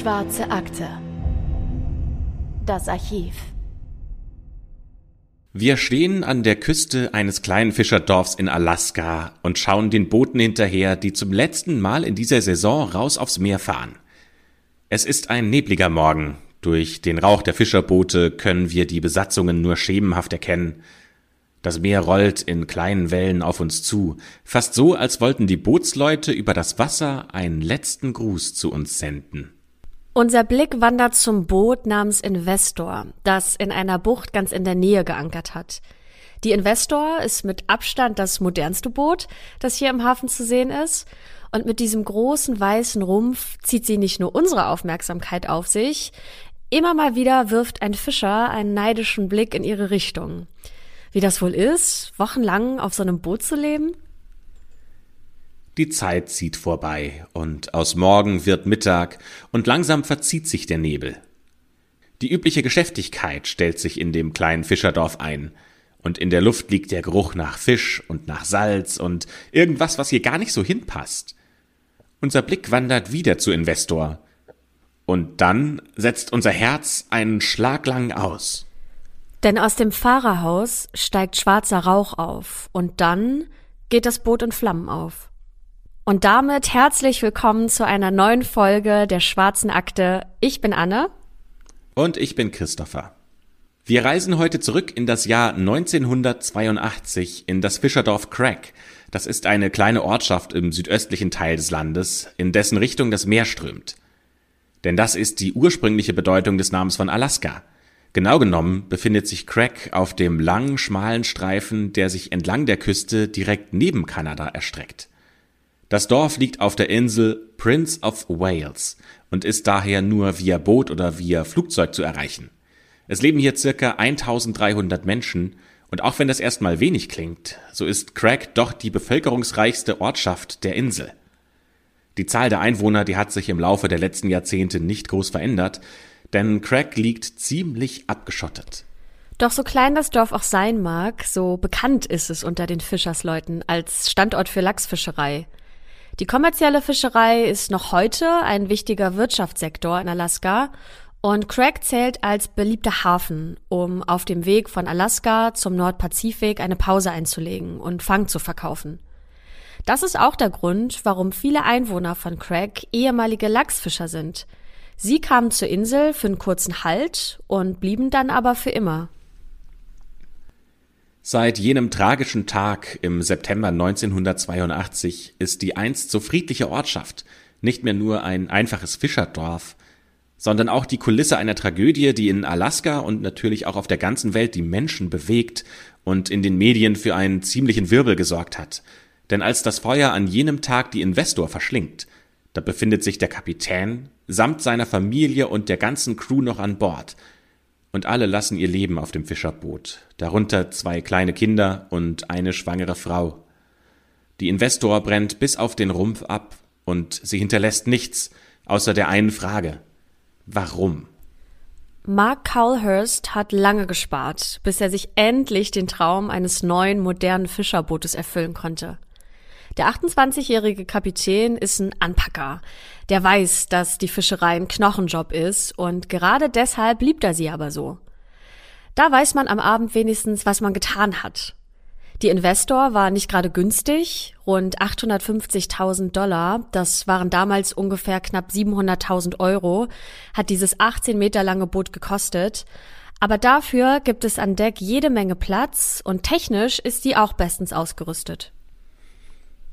Schwarze Akte. Das Archiv. Wir stehen an der Küste eines kleinen Fischerdorfs in Alaska und schauen den Booten hinterher, die zum letzten Mal in dieser Saison raus aufs Meer fahren. Es ist ein nebliger Morgen. Durch den Rauch der Fischerboote können wir die Besatzungen nur schemenhaft erkennen. Das Meer rollt in kleinen Wellen auf uns zu, fast so, als wollten die Bootsleute über das Wasser einen letzten Gruß zu uns senden. Unser Blick wandert zum Boot namens Investor, das in einer Bucht ganz in der Nähe geankert hat. Die Investor ist mit Abstand das modernste Boot, das hier im Hafen zu sehen ist. Und mit diesem großen weißen Rumpf zieht sie nicht nur unsere Aufmerksamkeit auf sich, immer mal wieder wirft ein Fischer einen neidischen Blick in ihre Richtung. Wie das wohl ist, wochenlang auf so einem Boot zu leben? Die Zeit zieht vorbei, und aus Morgen wird Mittag, und langsam verzieht sich der Nebel. Die übliche Geschäftigkeit stellt sich in dem kleinen Fischerdorf ein, und in der Luft liegt der Geruch nach Fisch und nach Salz und irgendwas, was hier gar nicht so hinpasst. Unser Blick wandert wieder zu Investor. Und dann setzt unser Herz einen Schlag lang aus. Denn aus dem Fahrerhaus steigt schwarzer Rauch auf und dann geht das Boot in Flammen auf. Und damit herzlich willkommen zu einer neuen Folge der Schwarzen Akte. Ich bin Anne. Und ich bin Christopher. Wir reisen heute zurück in das Jahr 1982 in das Fischerdorf Crack. Das ist eine kleine Ortschaft im südöstlichen Teil des Landes, in dessen Richtung das Meer strömt. Denn das ist die ursprüngliche Bedeutung des Namens von Alaska. Genau genommen befindet sich Craig auf dem langen, schmalen Streifen, der sich entlang der Küste direkt neben Kanada erstreckt. Das Dorf liegt auf der Insel Prince of Wales und ist daher nur via Boot oder via Flugzeug zu erreichen. Es leben hier circa 1300 Menschen und auch wenn das erstmal wenig klingt, so ist Craig doch die bevölkerungsreichste Ortschaft der Insel. Die Zahl der Einwohner, die hat sich im Laufe der letzten Jahrzehnte nicht groß verändert, denn Craig liegt ziemlich abgeschottet. Doch so klein das Dorf auch sein mag, so bekannt ist es unter den Fischersleuten als Standort für Lachsfischerei. Die kommerzielle Fischerei ist noch heute ein wichtiger Wirtschaftssektor in Alaska und Craig zählt als beliebter Hafen, um auf dem Weg von Alaska zum Nordpazifik eine Pause einzulegen und Fang zu verkaufen. Das ist auch der Grund, warum viele Einwohner von Craig ehemalige Lachsfischer sind – Sie kamen zur Insel für einen kurzen Halt und blieben dann aber für immer. Seit jenem tragischen Tag im September 1982 ist die einst so friedliche Ortschaft nicht mehr nur ein einfaches Fischerdorf, sondern auch die Kulisse einer Tragödie, die in Alaska und natürlich auch auf der ganzen Welt die Menschen bewegt und in den Medien für einen ziemlichen Wirbel gesorgt hat. Denn als das Feuer an jenem Tag die Investor verschlingt, da befindet sich der Kapitän samt seiner Familie und der ganzen Crew noch an Bord. Und alle lassen ihr Leben auf dem Fischerboot, darunter zwei kleine Kinder und eine schwangere Frau. Die Investor brennt bis auf den Rumpf ab und sie hinterlässt nichts außer der einen Frage. Warum? Mark Cowlhurst hat lange gespart, bis er sich endlich den Traum eines neuen modernen Fischerbootes erfüllen konnte. Der 28-jährige Kapitän ist ein Anpacker. Der weiß, dass die Fischerei ein Knochenjob ist und gerade deshalb liebt er sie aber so. Da weiß man am Abend wenigstens, was man getan hat. Die Investor war nicht gerade günstig, rund 850.000 Dollar, das waren damals ungefähr knapp 700.000 Euro, hat dieses 18 Meter lange Boot gekostet. Aber dafür gibt es an Deck jede Menge Platz und technisch ist sie auch bestens ausgerüstet.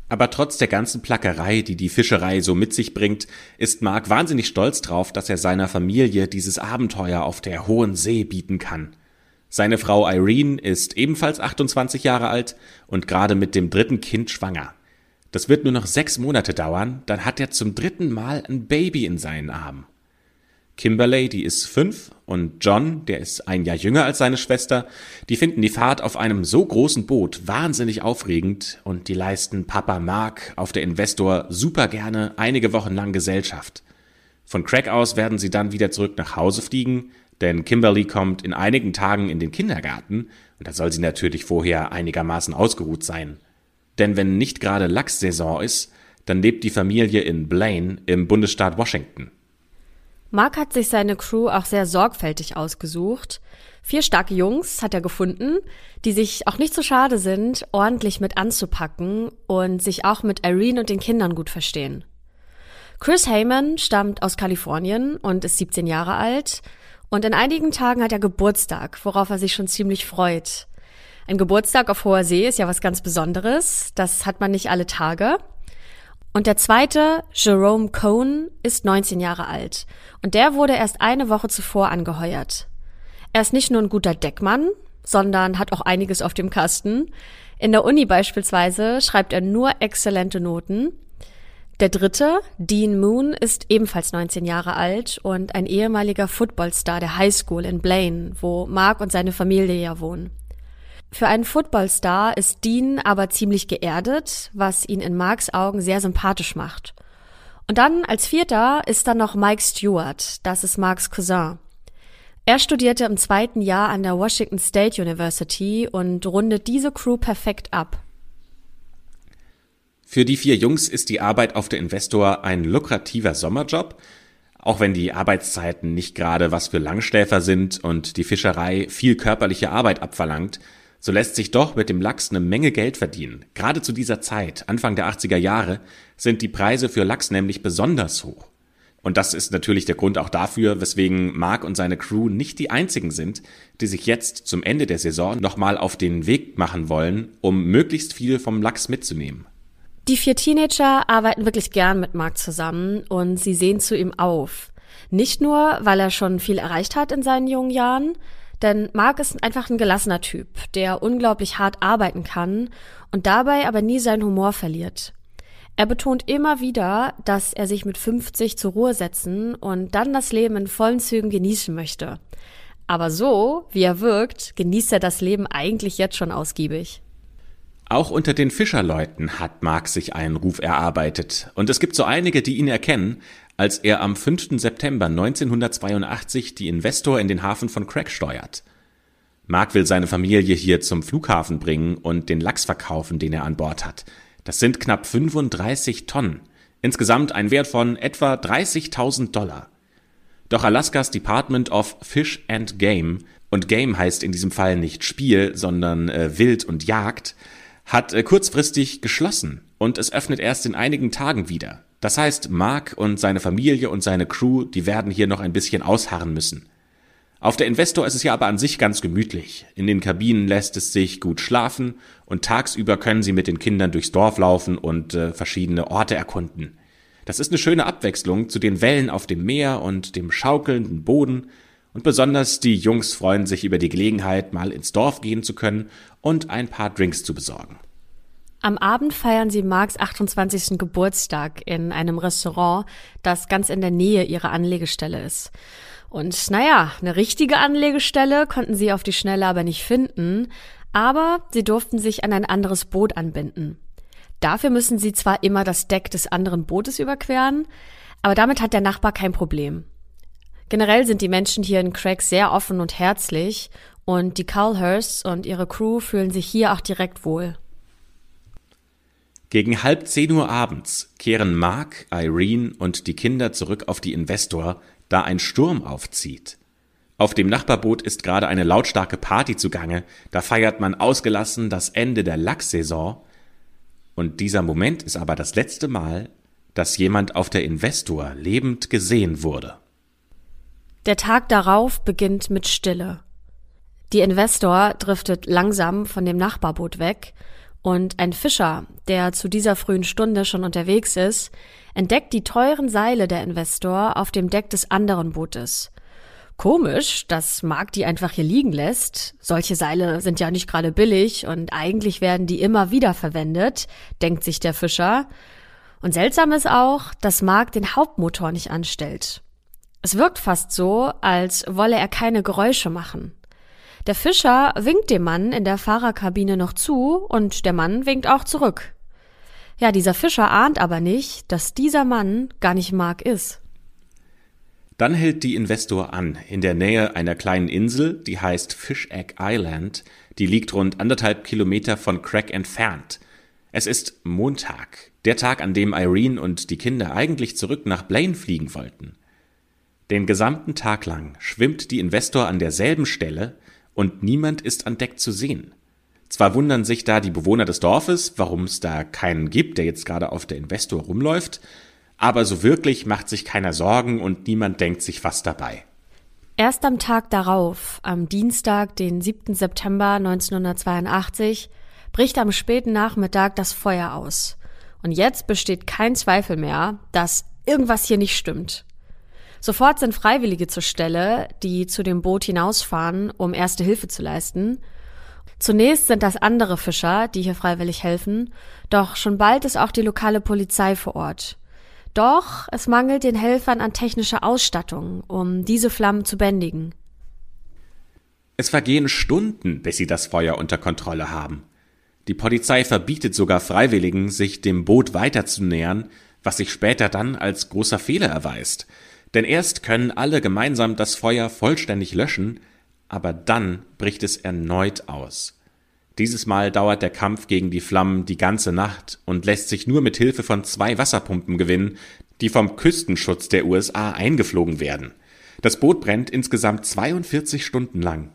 Aber trotz der ganzen Plackerei, die die Fischerei so mit sich bringt, ist Mark wahnsinnig stolz drauf, dass er seiner Familie dieses Abenteuer auf der hohen See bieten kann. Seine Frau Irene ist ebenfalls 28 Jahre alt und gerade mit dem dritten Kind schwanger. Das wird nur noch sechs Monate dauern, dann hat er zum dritten Mal ein Baby in seinen Armen. Kimberley, die ist fünf, und John, der ist ein Jahr jünger als seine Schwester, die finden die Fahrt auf einem so großen Boot wahnsinnig aufregend und die leisten Papa Mark auf der Investor super gerne einige Wochen lang Gesellschaft. Von Craig aus werden sie dann wieder zurück nach Hause fliegen, denn Kimberly kommt in einigen Tagen in den Kindergarten und da soll sie natürlich vorher einigermaßen ausgeruht sein. Denn wenn nicht gerade Lachssaison ist, dann lebt die Familie in Blaine im Bundesstaat Washington. Mark hat sich seine Crew auch sehr sorgfältig ausgesucht. Vier starke Jungs hat er gefunden, die sich auch nicht so schade sind, ordentlich mit anzupacken und sich auch mit Irene und den Kindern gut verstehen. Chris Heyman stammt aus Kalifornien und ist 17 Jahre alt. Und in einigen Tagen hat er Geburtstag, worauf er sich schon ziemlich freut. Ein Geburtstag auf hoher See ist ja was ganz Besonderes. Das hat man nicht alle Tage. Und der zweite, Jerome Cohn, ist 19 Jahre alt. Und der wurde erst eine Woche zuvor angeheuert. Er ist nicht nur ein guter Deckmann, sondern hat auch einiges auf dem Kasten. In der Uni beispielsweise schreibt er nur exzellente Noten. Der dritte, Dean Moon, ist ebenfalls 19 Jahre alt und ein ehemaliger Footballstar der High School in Blaine, wo Mark und seine Familie ja wohnen. Für einen Footballstar ist Dean aber ziemlich geerdet, was ihn in Marks Augen sehr sympathisch macht. Und dann als vierter ist dann noch Mike Stewart, das ist Marks Cousin. Er studierte im zweiten Jahr an der Washington State University und rundet diese Crew perfekt ab. Für die vier Jungs ist die Arbeit auf der Investor ein lukrativer Sommerjob, auch wenn die Arbeitszeiten nicht gerade was für Langschläfer sind und die Fischerei viel körperliche Arbeit abverlangt, so lässt sich doch mit dem Lachs eine Menge Geld verdienen. Gerade zu dieser Zeit, Anfang der 80er Jahre, sind die Preise für Lachs nämlich besonders hoch. Und das ist natürlich der Grund auch dafür, weswegen Mark und seine Crew nicht die einzigen sind, die sich jetzt zum Ende der Saison nochmal auf den Weg machen wollen, um möglichst viel vom Lachs mitzunehmen. Die vier Teenager arbeiten wirklich gern mit Mark zusammen und sie sehen zu ihm auf. Nicht nur, weil er schon viel erreicht hat in seinen jungen Jahren, denn Mark ist einfach ein gelassener Typ, der unglaublich hart arbeiten kann und dabei aber nie seinen Humor verliert. Er betont immer wieder, dass er sich mit 50 zur Ruhe setzen und dann das Leben in vollen Zügen genießen möchte. Aber so, wie er wirkt, genießt er das Leben eigentlich jetzt schon ausgiebig. Auch unter den Fischerleuten hat Mark sich einen Ruf erarbeitet. Und es gibt so einige, die ihn erkennen, als er am 5. September 1982 die Investor in den Hafen von Craig steuert. Mark will seine Familie hier zum Flughafen bringen und den Lachs verkaufen, den er an Bord hat. Das sind knapp 35 Tonnen. Insgesamt ein Wert von etwa 30.000 Dollar. Doch Alaskas Department of Fish and Game, und Game heißt in diesem Fall nicht Spiel, sondern äh, Wild und Jagd, hat äh, kurzfristig geschlossen und es öffnet erst in einigen Tagen wieder. Das heißt, Mark und seine Familie und seine Crew, die werden hier noch ein bisschen ausharren müssen. Auf der Investor ist es ja aber an sich ganz gemütlich. In den Kabinen lässt es sich gut schlafen und tagsüber können sie mit den Kindern durchs Dorf laufen und äh, verschiedene Orte erkunden. Das ist eine schöne Abwechslung zu den Wellen auf dem Meer und dem schaukelnden Boden und besonders die Jungs freuen sich über die Gelegenheit, mal ins Dorf gehen zu können und ein paar Drinks zu besorgen. Am Abend feiern sie Marks 28. Geburtstag in einem Restaurant, das ganz in der Nähe ihrer Anlegestelle ist. Und naja, eine richtige Anlegestelle konnten sie auf die Schnelle aber nicht finden, aber sie durften sich an ein anderes Boot anbinden. Dafür müssen sie zwar immer das Deck des anderen Bootes überqueren, aber damit hat der Nachbar kein Problem. Generell sind die Menschen hier in Craig sehr offen und herzlich und die Culhursts und ihre Crew fühlen sich hier auch direkt wohl. Gegen halb zehn Uhr abends kehren Mark, Irene und die Kinder zurück auf die Investor, da ein Sturm aufzieht. Auf dem Nachbarboot ist gerade eine lautstarke Party zugange, da feiert man ausgelassen das Ende der Lachssaison. Und dieser Moment ist aber das letzte Mal, dass jemand auf der Investor lebend gesehen wurde. Der Tag darauf beginnt mit Stille. Die Investor driftet langsam von dem Nachbarboot weg und ein Fischer, der zu dieser frühen Stunde schon unterwegs ist, entdeckt die teuren Seile der Investor auf dem Deck des anderen Bootes. Komisch, dass Mark die einfach hier liegen lässt. Solche Seile sind ja nicht gerade billig und eigentlich werden die immer wieder verwendet, denkt sich der Fischer. Und seltsam ist auch, dass Mark den Hauptmotor nicht anstellt. Es wirkt fast so, als wolle er keine Geräusche machen. Der Fischer winkt dem Mann in der Fahrerkabine noch zu und der Mann winkt auch zurück. Ja, dieser Fischer ahnt aber nicht, dass dieser Mann gar nicht Mark ist. Dann hält die Investor an, in der Nähe einer kleinen Insel, die heißt Fish Egg Island, die liegt rund anderthalb Kilometer von Craig entfernt. Es ist Montag, der Tag, an dem Irene und die Kinder eigentlich zurück nach Blaine fliegen wollten. Den gesamten Tag lang schwimmt die Investor an derselben Stelle und niemand ist an Deck zu sehen. Zwar wundern sich da die Bewohner des Dorfes, warum es da keinen gibt, der jetzt gerade auf der Investor rumläuft, aber so wirklich macht sich keiner Sorgen und niemand denkt sich was dabei. Erst am Tag darauf, am Dienstag, den 7. September 1982, bricht am späten Nachmittag das Feuer aus. Und jetzt besteht kein Zweifel mehr, dass irgendwas hier nicht stimmt. Sofort sind Freiwillige zur Stelle, die zu dem Boot hinausfahren, um erste Hilfe zu leisten. Zunächst sind das andere Fischer, die hier freiwillig helfen, doch schon bald ist auch die lokale Polizei vor Ort. Doch es mangelt den Helfern an technischer Ausstattung, um diese Flammen zu bändigen. Es vergehen Stunden, bis sie das Feuer unter Kontrolle haben. Die Polizei verbietet sogar Freiwilligen, sich dem Boot weiter zu nähern, was sich später dann als großer Fehler erweist. Denn erst können alle gemeinsam das Feuer vollständig löschen, aber dann bricht es erneut aus. Dieses Mal dauert der Kampf gegen die Flammen die ganze Nacht und lässt sich nur mit Hilfe von zwei Wasserpumpen gewinnen, die vom Küstenschutz der USA eingeflogen werden. Das Boot brennt insgesamt 42 Stunden lang.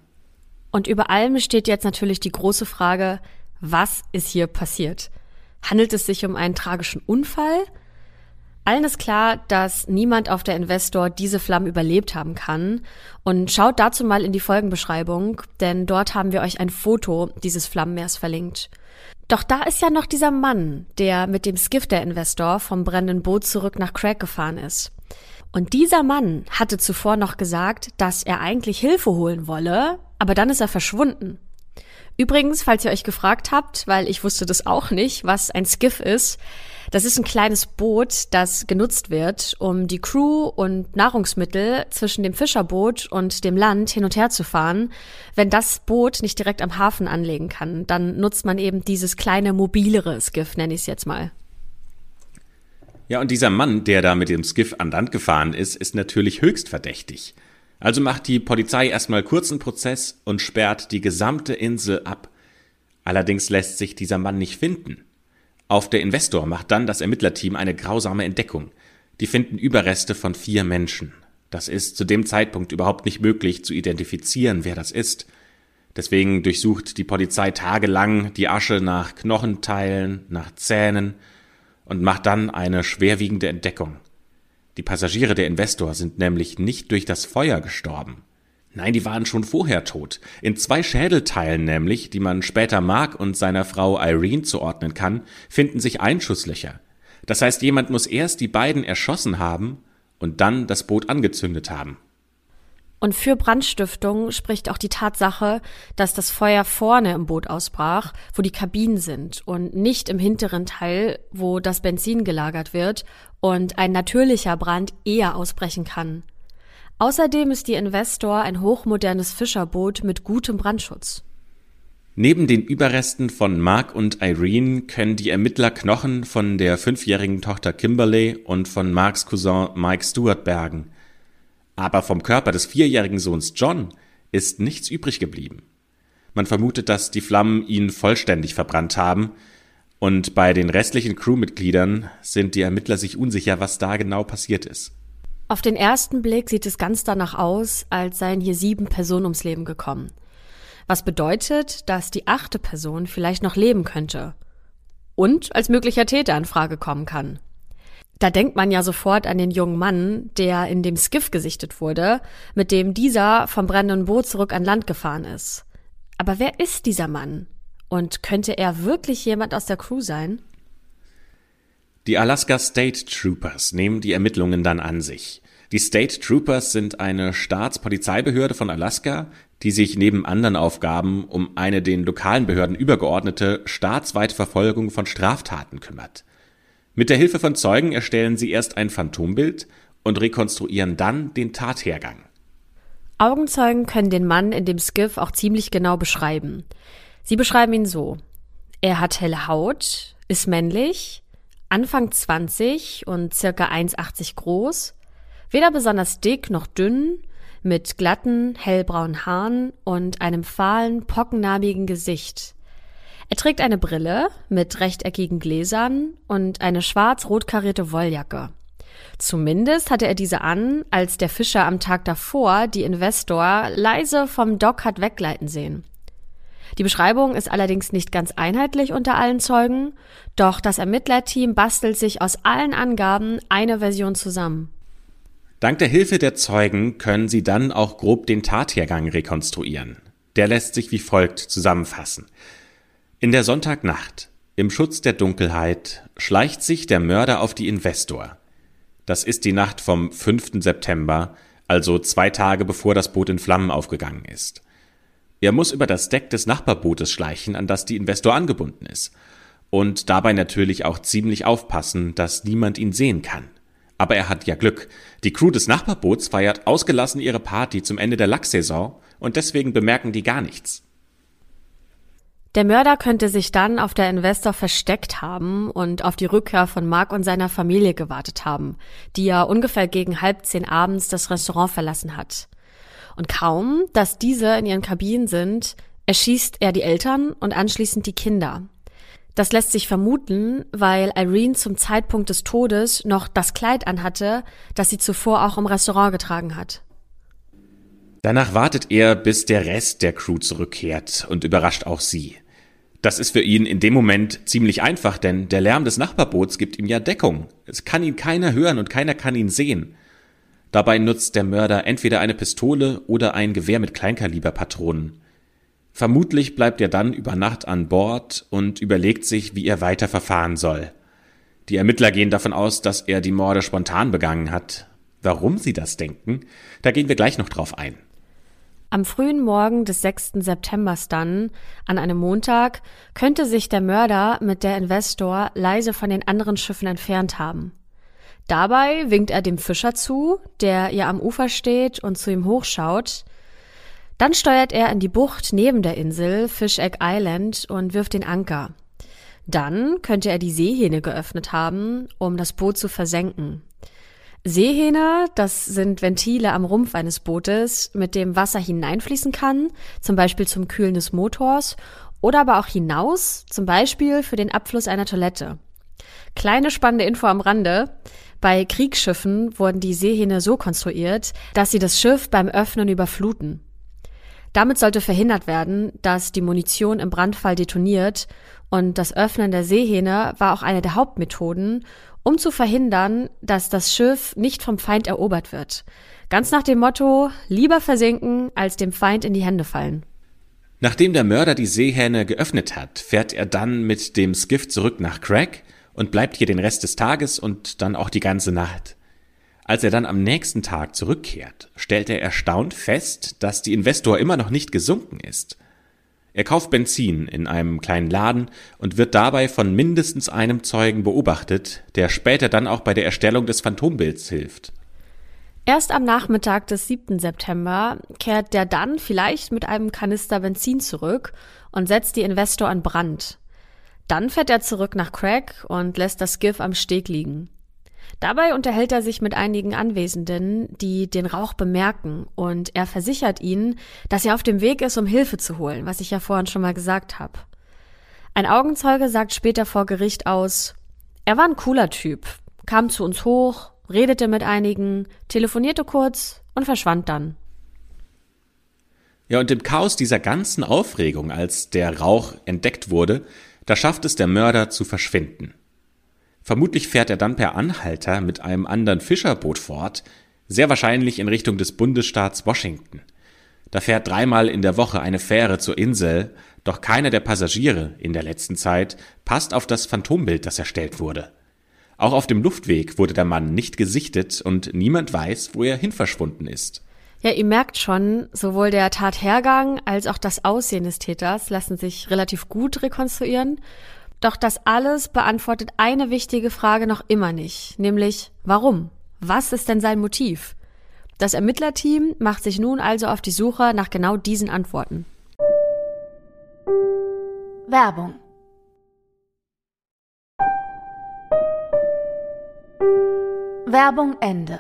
Und über allem steht jetzt natürlich die große Frage, was ist hier passiert? Handelt es sich um einen tragischen Unfall? Allen ist klar, dass niemand auf der Investor diese Flammen überlebt haben kann. Und schaut dazu mal in die Folgenbeschreibung, denn dort haben wir euch ein Foto dieses Flammenmeers verlinkt. Doch da ist ja noch dieser Mann, der mit dem Skiff der Investor vom brennenden Boot zurück nach Craig gefahren ist. Und dieser Mann hatte zuvor noch gesagt, dass er eigentlich Hilfe holen wolle, aber dann ist er verschwunden. Übrigens, falls ihr euch gefragt habt, weil ich wusste das auch nicht, was ein Skiff ist, das ist ein kleines Boot, das genutzt wird, um die Crew und Nahrungsmittel zwischen dem Fischerboot und dem Land hin und her zu fahren. Wenn das Boot nicht direkt am Hafen anlegen kann, dann nutzt man eben dieses kleine mobilere Skiff, nenne ich es jetzt mal. Ja, und dieser Mann, der da mit dem Skiff an Land gefahren ist, ist natürlich höchst verdächtig. Also macht die Polizei erstmal kurzen Prozess und sperrt die gesamte Insel ab. Allerdings lässt sich dieser Mann nicht finden. Auf der Investor macht dann das Ermittlerteam eine grausame Entdeckung. Die finden Überreste von vier Menschen. Das ist zu dem Zeitpunkt überhaupt nicht möglich zu identifizieren, wer das ist. Deswegen durchsucht die Polizei tagelang die Asche nach Knochenteilen, nach Zähnen und macht dann eine schwerwiegende Entdeckung. Die Passagiere der Investor sind nämlich nicht durch das Feuer gestorben. Nein, die waren schon vorher tot. In zwei Schädelteilen nämlich, die man später Mark und seiner Frau Irene zuordnen kann, finden sich Einschusslöcher. Das heißt, jemand muss erst die beiden erschossen haben und dann das Boot angezündet haben. Und für Brandstiftung spricht auch die Tatsache, dass das Feuer vorne im Boot ausbrach, wo die Kabinen sind und nicht im hinteren Teil, wo das Benzin gelagert wird und ein natürlicher Brand eher ausbrechen kann. Außerdem ist die Investor ein hochmodernes Fischerboot mit gutem Brandschutz. Neben den Überresten von Mark und Irene können die Ermittler Knochen von der fünfjährigen Tochter Kimberly und von Marks Cousin Mike Stewart bergen. Aber vom Körper des vierjährigen Sohns John ist nichts übrig geblieben. Man vermutet, dass die Flammen ihn vollständig verbrannt haben, und bei den restlichen Crewmitgliedern sind die Ermittler sich unsicher, was da genau passiert ist. Auf den ersten Blick sieht es ganz danach aus, als seien hier sieben Personen ums Leben gekommen. Was bedeutet, dass die achte Person vielleicht noch leben könnte. Und als möglicher Täter in Frage kommen kann. Da denkt man ja sofort an den jungen Mann, der in dem Skiff gesichtet wurde, mit dem dieser vom brennenden Boot zurück an Land gefahren ist. Aber wer ist dieser Mann? Und könnte er wirklich jemand aus der Crew sein? Die Alaska State Troopers nehmen die Ermittlungen dann an sich. Die State Troopers sind eine Staatspolizeibehörde von Alaska, die sich neben anderen Aufgaben um eine den lokalen Behörden übergeordnete staatsweite Verfolgung von Straftaten kümmert. Mit der Hilfe von Zeugen erstellen sie erst ein Phantombild und rekonstruieren dann den Tathergang. Augenzeugen können den Mann in dem Skiff auch ziemlich genau beschreiben. Sie beschreiben ihn so. Er hat helle Haut, ist männlich, Anfang 20 und circa 1,80 groß, weder besonders dick noch dünn, mit glatten, hellbraunen Haaren und einem fahlen, pockennarbigen Gesicht. Er trägt eine Brille mit rechteckigen Gläsern und eine schwarz-rot karierte Wolljacke. Zumindest hatte er diese an, als der Fischer am Tag davor die Investor leise vom Dock hat wegleiten sehen. Die Beschreibung ist allerdings nicht ganz einheitlich unter allen Zeugen, doch das Ermittlerteam bastelt sich aus allen Angaben eine Version zusammen. Dank der Hilfe der Zeugen können sie dann auch grob den Tathergang rekonstruieren. Der lässt sich wie folgt zusammenfassen. In der Sonntagnacht, im Schutz der Dunkelheit, schleicht sich der Mörder auf die Investor. Das ist die Nacht vom 5. September, also zwei Tage bevor das Boot in Flammen aufgegangen ist. Er muss über das Deck des Nachbarbootes schleichen, an das die Investor angebunden ist. Und dabei natürlich auch ziemlich aufpassen, dass niemand ihn sehen kann. Aber er hat ja Glück. Die Crew des Nachbarboots feiert ausgelassen ihre Party zum Ende der Lachsaison und deswegen bemerken die gar nichts. Der Mörder könnte sich dann auf der Investor versteckt haben und auf die Rückkehr von Mark und seiner Familie gewartet haben, die ja ungefähr gegen halb zehn abends das Restaurant verlassen hat. Und kaum, dass diese in ihren Kabinen sind, erschießt er die Eltern und anschließend die Kinder. Das lässt sich vermuten, weil Irene zum Zeitpunkt des Todes noch das Kleid anhatte, das sie zuvor auch im Restaurant getragen hat. Danach wartet er, bis der Rest der Crew zurückkehrt und überrascht auch sie. Das ist für ihn in dem Moment ziemlich einfach, denn der Lärm des Nachbarboots gibt ihm ja Deckung. Es kann ihn keiner hören und keiner kann ihn sehen. Dabei nutzt der Mörder entweder eine Pistole oder ein Gewehr mit Kleinkaliberpatronen. Vermutlich bleibt er dann über Nacht an Bord und überlegt sich, wie er weiter verfahren soll. Die Ermittler gehen davon aus, dass er die Morde spontan begangen hat. Warum sie das denken, da gehen wir gleich noch drauf ein. Am frühen Morgen des 6. Septembers dann, an einem Montag, könnte sich der Mörder mit der Investor leise von den anderen Schiffen entfernt haben. Dabei winkt er dem Fischer zu, der ihr am Ufer steht und zu ihm hochschaut. Dann steuert er in die Bucht neben der Insel, Fish Egg Island, und wirft den Anker. Dann könnte er die Seehähne geöffnet haben, um das Boot zu versenken. Seehähne, das sind Ventile am Rumpf eines Bootes, mit dem Wasser hineinfließen kann, zum Beispiel zum Kühlen des Motors, oder aber auch hinaus, zum Beispiel für den Abfluss einer Toilette. Kleine spannende Info am Rande. Bei Kriegsschiffen wurden die Seehähne so konstruiert, dass sie das Schiff beim Öffnen überfluten. Damit sollte verhindert werden, dass die Munition im Brandfall detoniert und das Öffnen der Seehähne war auch eine der Hauptmethoden, um zu verhindern, dass das Schiff nicht vom Feind erobert wird. Ganz nach dem Motto, lieber versinken, als dem Feind in die Hände fallen. Nachdem der Mörder die Seehähne geöffnet hat, fährt er dann mit dem Skiff zurück nach Craig und bleibt hier den Rest des Tages und dann auch die ganze Nacht. Als er dann am nächsten Tag zurückkehrt, stellt er erstaunt fest, dass die Investor immer noch nicht gesunken ist. Er kauft Benzin in einem kleinen Laden und wird dabei von mindestens einem Zeugen beobachtet, der später dann auch bei der Erstellung des Phantombilds hilft. Erst am Nachmittag des 7. September kehrt der dann vielleicht mit einem Kanister Benzin zurück und setzt die Investor an Brand. Dann fährt er zurück nach Craig und lässt das Skiff am Steg liegen. Dabei unterhält er sich mit einigen Anwesenden, die den Rauch bemerken, und er versichert ihnen, dass er auf dem Weg ist, um Hilfe zu holen, was ich ja vorhin schon mal gesagt habe. Ein Augenzeuge sagt später vor Gericht aus, er war ein cooler Typ, kam zu uns hoch, redete mit einigen, telefonierte kurz und verschwand dann. Ja, und im Chaos dieser ganzen Aufregung, als der Rauch entdeckt wurde, da schafft es der Mörder zu verschwinden. Vermutlich fährt er dann per Anhalter mit einem anderen Fischerboot fort, sehr wahrscheinlich in Richtung des Bundesstaats Washington. Da fährt dreimal in der Woche eine Fähre zur Insel, doch keiner der Passagiere in der letzten Zeit passt auf das Phantombild, das erstellt wurde. Auch auf dem Luftweg wurde der Mann nicht gesichtet und niemand weiß, wo er hin verschwunden ist. Ja, ihr merkt schon, sowohl der Tathergang als auch das Aussehen des Täters lassen sich relativ gut rekonstruieren. Doch das alles beantwortet eine wichtige Frage noch immer nicht, nämlich warum? Was ist denn sein Motiv? Das Ermittlerteam macht sich nun also auf die Suche nach genau diesen Antworten. Werbung Werbung Ende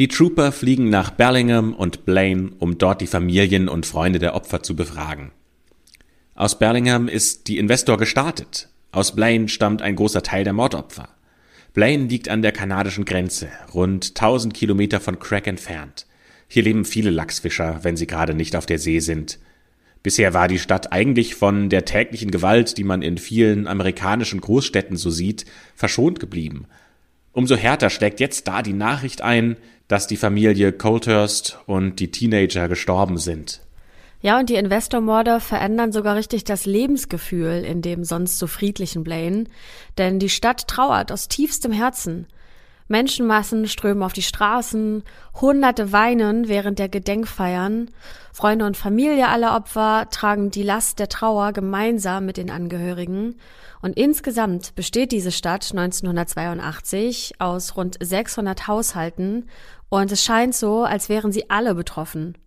die Trooper fliegen nach Bellingham und Blaine, um dort die Familien und Freunde der Opfer zu befragen. Aus Bellingham ist die Investor gestartet. Aus Blaine stammt ein großer Teil der Mordopfer. Blaine liegt an der kanadischen Grenze, rund 1000 Kilometer von Crack entfernt. Hier leben viele Lachsfischer, wenn sie gerade nicht auf der See sind. Bisher war die Stadt eigentlich von der täglichen Gewalt, die man in vielen amerikanischen Großstädten so sieht, verschont geblieben. Umso härter schlägt jetzt da die Nachricht ein, dass die Familie Colthurst und die Teenager gestorben sind. Ja, und die Investormorde verändern sogar richtig das Lebensgefühl in dem sonst so friedlichen Blaine, denn die Stadt trauert aus tiefstem Herzen. Menschenmassen strömen auf die Straßen, Hunderte weinen während der Gedenkfeiern, Freunde und Familie aller Opfer tragen die Last der Trauer gemeinsam mit den Angehörigen. Und insgesamt besteht diese Stadt 1982 aus rund 600 Haushalten. Und es scheint so, als wären sie alle betroffen.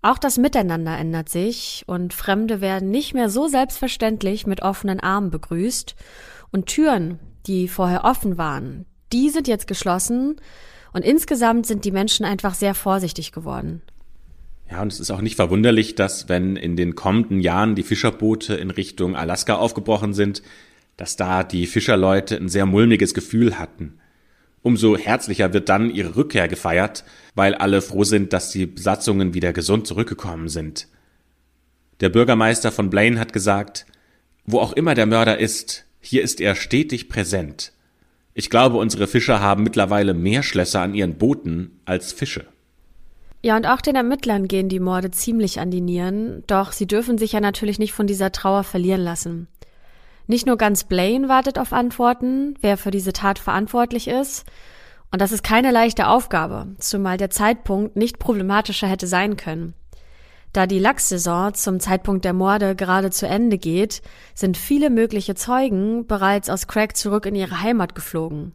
Auch das Miteinander ändert sich und Fremde werden nicht mehr so selbstverständlich mit offenen Armen begrüßt. Und Türen, die vorher offen waren, die sind jetzt geschlossen und insgesamt sind die Menschen einfach sehr vorsichtig geworden. Ja, und es ist auch nicht verwunderlich, dass wenn in den kommenden Jahren die Fischerboote in Richtung Alaska aufgebrochen sind, dass da die Fischerleute ein sehr mulmiges Gefühl hatten. Umso herzlicher wird dann ihre Rückkehr gefeiert, weil alle froh sind, dass die Besatzungen wieder gesund zurückgekommen sind. Der Bürgermeister von Blaine hat gesagt, wo auch immer der Mörder ist, hier ist er stetig präsent. Ich glaube, unsere Fischer haben mittlerweile mehr Schlösser an ihren Booten als Fische. Ja, und auch den Ermittlern gehen die Morde ziemlich an die Nieren, doch sie dürfen sich ja natürlich nicht von dieser Trauer verlieren lassen. Nicht nur ganz Blaine wartet auf Antworten, wer für diese Tat verantwortlich ist. Und das ist keine leichte Aufgabe, zumal der Zeitpunkt nicht problematischer hätte sein können. Da die Lachssaison zum Zeitpunkt der Morde gerade zu Ende geht, sind viele mögliche Zeugen bereits aus Craig zurück in ihre Heimat geflogen.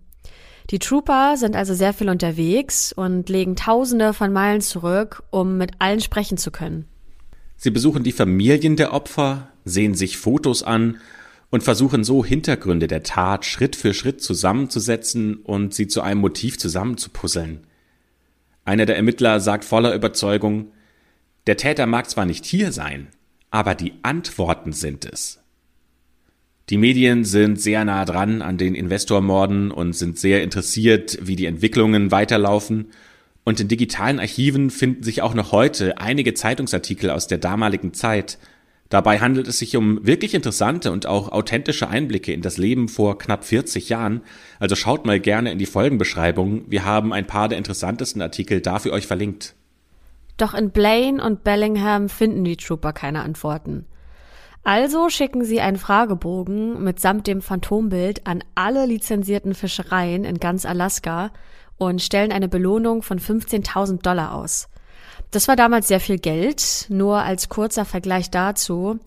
Die Trooper sind also sehr viel unterwegs und legen Tausende von Meilen zurück, um mit allen sprechen zu können. Sie besuchen die Familien der Opfer, sehen sich Fotos an und versuchen so Hintergründe der Tat Schritt für Schritt zusammenzusetzen und sie zu einem Motiv zusammenzupuzzeln. Einer der Ermittler sagt voller Überzeugung, der Täter mag zwar nicht hier sein, aber die Antworten sind es. Die Medien sind sehr nah dran an den Investormorden und sind sehr interessiert, wie die Entwicklungen weiterlaufen. Und in digitalen Archiven finden sich auch noch heute einige Zeitungsartikel aus der damaligen Zeit, Dabei handelt es sich um wirklich interessante und auch authentische Einblicke in das Leben vor knapp 40 Jahren. Also schaut mal gerne in die Folgenbeschreibung. Wir haben ein paar der interessantesten Artikel da für euch verlinkt. Doch in Blaine und Bellingham finden die Trooper keine Antworten. Also schicken sie einen Fragebogen mitsamt dem Phantombild an alle lizenzierten Fischereien in ganz Alaska und stellen eine Belohnung von 15.000 Dollar aus. Das war damals sehr viel Geld. Nur als kurzer Vergleich dazu.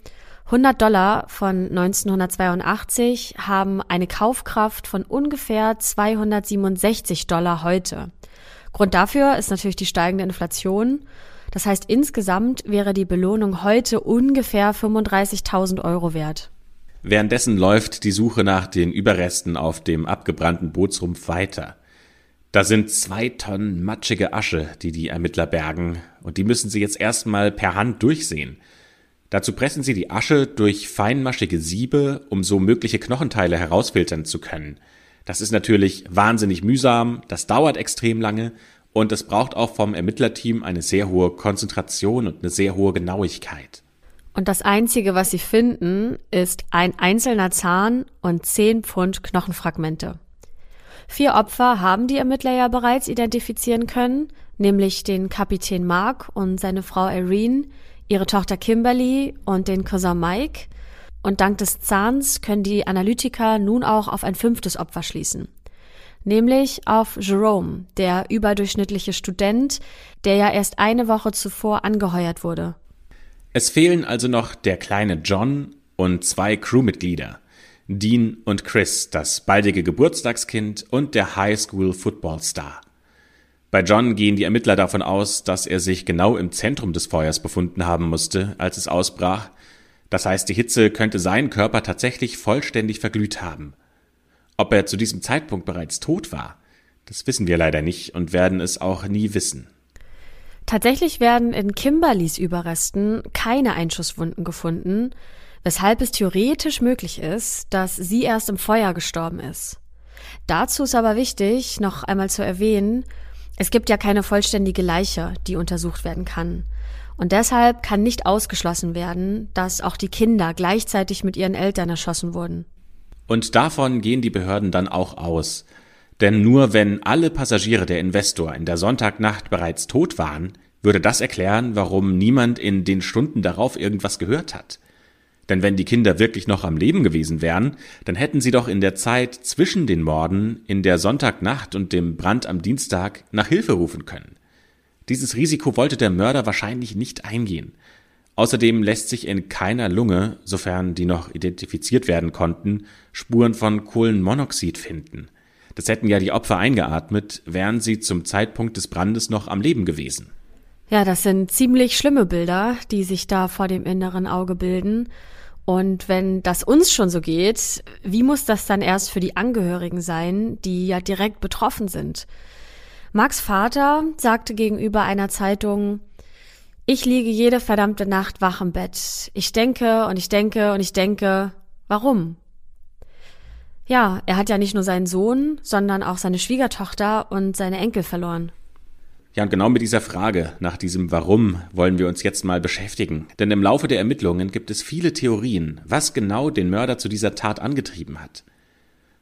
100 Dollar von 1982 haben eine Kaufkraft von ungefähr 267 Dollar heute. Grund dafür ist natürlich die steigende Inflation. Das heißt, insgesamt wäre die Belohnung heute ungefähr 35.000 Euro wert. Währenddessen läuft die Suche nach den Überresten auf dem abgebrannten Bootsrumpf weiter. Da sind zwei Tonnen matschige Asche, die die Ermittler bergen, und die müssen sie jetzt erstmal per Hand durchsehen. Dazu pressen sie die Asche durch feinmaschige Siebe, um so mögliche Knochenteile herausfiltern zu können. Das ist natürlich wahnsinnig mühsam, das dauert extrem lange und es braucht auch vom Ermittlerteam eine sehr hohe Konzentration und eine sehr hohe Genauigkeit. Und das Einzige, was sie finden, ist ein einzelner Zahn und zehn Pfund Knochenfragmente. Vier Opfer haben die Ermittler ja bereits identifizieren können, nämlich den Kapitän Mark und seine Frau Irene, ihre Tochter Kimberly und den Cousin Mike. Und dank des Zahns können die Analytiker nun auch auf ein fünftes Opfer schließen. Nämlich auf Jerome, der überdurchschnittliche Student, der ja erst eine Woche zuvor angeheuert wurde. Es fehlen also noch der kleine John und zwei Crewmitglieder. Dean und Chris, das baldige Geburtstagskind und der Highschool Football Star. Bei John gehen die Ermittler davon aus, dass er sich genau im Zentrum des Feuers befunden haben musste, als es ausbrach. Das heißt, die Hitze könnte seinen Körper tatsächlich vollständig verglüht haben. Ob er zu diesem Zeitpunkt bereits tot war, das wissen wir leider nicht und werden es auch nie wissen. Tatsächlich werden in Kimberlys Überresten keine Einschusswunden gefunden, weshalb es theoretisch möglich ist, dass sie erst im Feuer gestorben ist. Dazu ist aber wichtig, noch einmal zu erwähnen, es gibt ja keine vollständige Leiche, die untersucht werden kann. Und deshalb kann nicht ausgeschlossen werden, dass auch die Kinder gleichzeitig mit ihren Eltern erschossen wurden. Und davon gehen die Behörden dann auch aus. Denn nur wenn alle Passagiere der Investor in der Sonntagnacht bereits tot waren, würde das erklären, warum niemand in den Stunden darauf irgendwas gehört hat. Denn wenn die Kinder wirklich noch am Leben gewesen wären, dann hätten sie doch in der Zeit zwischen den Morden in der Sonntagnacht und dem Brand am Dienstag nach Hilfe rufen können. Dieses Risiko wollte der Mörder wahrscheinlich nicht eingehen. Außerdem lässt sich in keiner Lunge, sofern die noch identifiziert werden konnten, Spuren von Kohlenmonoxid finden. Das hätten ja die Opfer eingeatmet, wären sie zum Zeitpunkt des Brandes noch am Leben gewesen. Ja, das sind ziemlich schlimme Bilder, die sich da vor dem inneren Auge bilden. Und wenn das uns schon so geht, wie muss das dann erst für die Angehörigen sein, die ja direkt betroffen sind? Max Vater sagte gegenüber einer Zeitung, ich liege jede verdammte Nacht wach im Bett. Ich denke und ich denke und ich denke, warum? Ja, er hat ja nicht nur seinen Sohn, sondern auch seine Schwiegertochter und seine Enkel verloren. Ja, und genau mit dieser Frage nach diesem Warum wollen wir uns jetzt mal beschäftigen. Denn im Laufe der Ermittlungen gibt es viele Theorien, was genau den Mörder zu dieser Tat angetrieben hat.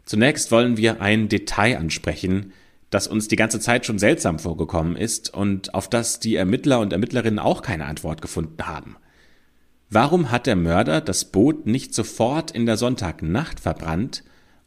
Zunächst wollen wir ein Detail ansprechen, das uns die ganze Zeit schon seltsam vorgekommen ist und auf das die Ermittler und Ermittlerinnen auch keine Antwort gefunden haben. Warum hat der Mörder das Boot nicht sofort in der Sonntagnacht verbrannt,